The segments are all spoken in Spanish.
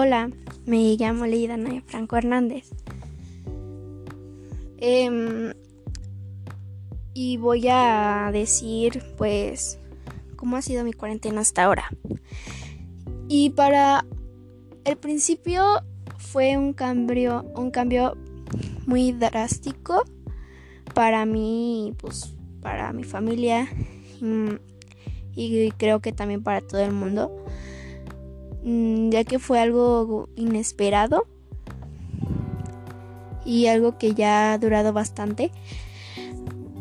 Hola, me llamo Leida Naya Franco Hernández. Em, y voy a decir, pues, cómo ha sido mi cuarentena hasta ahora. Y para el principio fue un cambio, un cambio muy drástico para mí, pues, para mi familia mm, y creo que también para todo el mundo ya que fue algo inesperado y algo que ya ha durado bastante.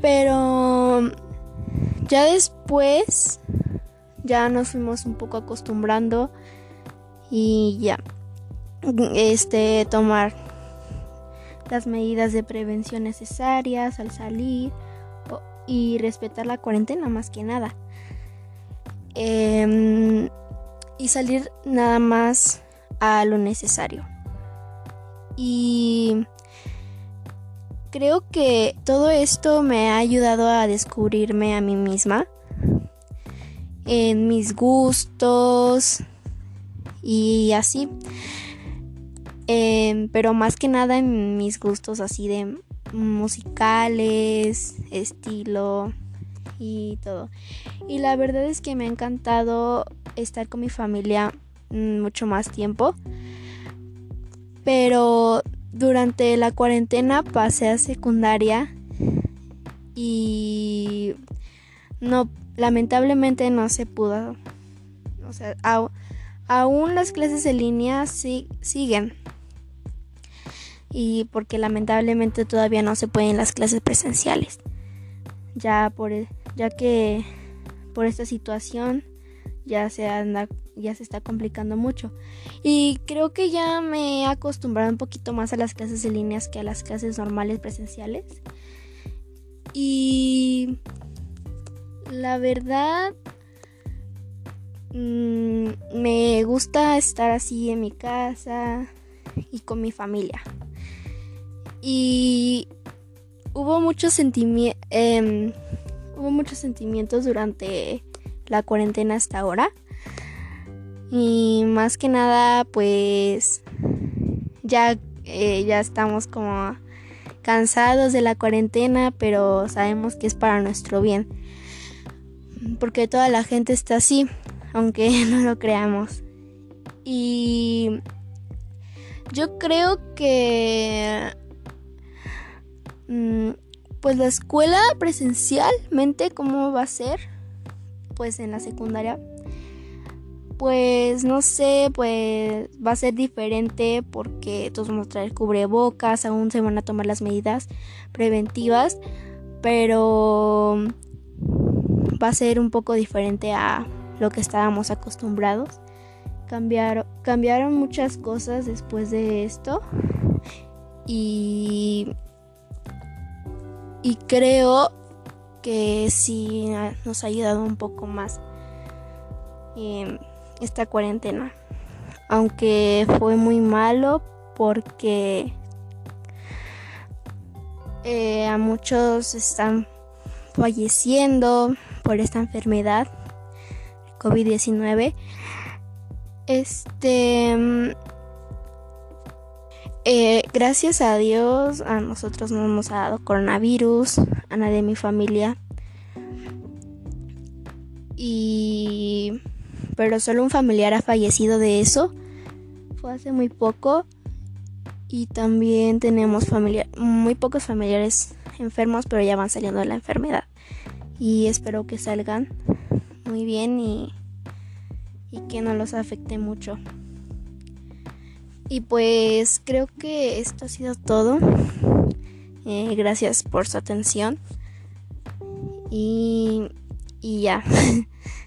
Pero ya después ya nos fuimos un poco acostumbrando y ya este tomar las medidas de prevención necesarias al salir y respetar la cuarentena más que nada. Eh, y salir nada más a lo necesario. Y creo que todo esto me ha ayudado a descubrirme a mí misma en mis gustos y así. Em, pero más que nada en mis gustos así de musicales, estilo y todo. Y la verdad es que me ha encantado estar con mi familia mm, mucho más tiempo. Pero durante la cuarentena pasé a secundaria y no, lamentablemente no se pudo. O sea, aún las clases en línea sí, siguen. Y porque lamentablemente todavía no se pueden las clases presenciales. Ya por ya que por esta situación ya se anda ya se está complicando mucho. Y creo que ya me he acostumbrado un poquito más a las clases en líneas que a las clases normales presenciales. Y la verdad mm, me gusta estar así en mi casa y con mi familia. Y hubo muchos sentimientos em, hubo muchos sentimientos durante la cuarentena hasta ahora. Y más que nada, pues ya, eh, ya estamos como cansados de la cuarentena, pero sabemos que es para nuestro bien. Porque toda la gente está así, aunque no lo creamos. Y yo creo que... Mm, pues la escuela presencialmente, ¿cómo va a ser? Pues en la secundaria, pues no sé, pues va a ser diferente porque todos vamos a traer cubrebocas, aún se van a tomar las medidas preventivas, pero va a ser un poco diferente a lo que estábamos acostumbrados. Cambiaron, cambiaron muchas cosas después de esto y, y creo que sí nos ha ayudado un poco más esta cuarentena. Aunque fue muy malo porque eh, a muchos están falleciendo por esta enfermedad, COVID-19. Este. Eh, gracias a Dios, a nosotros no hemos dado coronavirus, a nadie de mi familia. Y. Pero solo un familiar ha fallecido de eso. Fue hace muy poco. Y también tenemos familia muy pocos familiares enfermos, pero ya van saliendo de la enfermedad. Y espero que salgan muy bien y, y que no los afecte mucho. Y pues creo que esto ha sido todo. Eh, gracias por su atención. Y, y ya.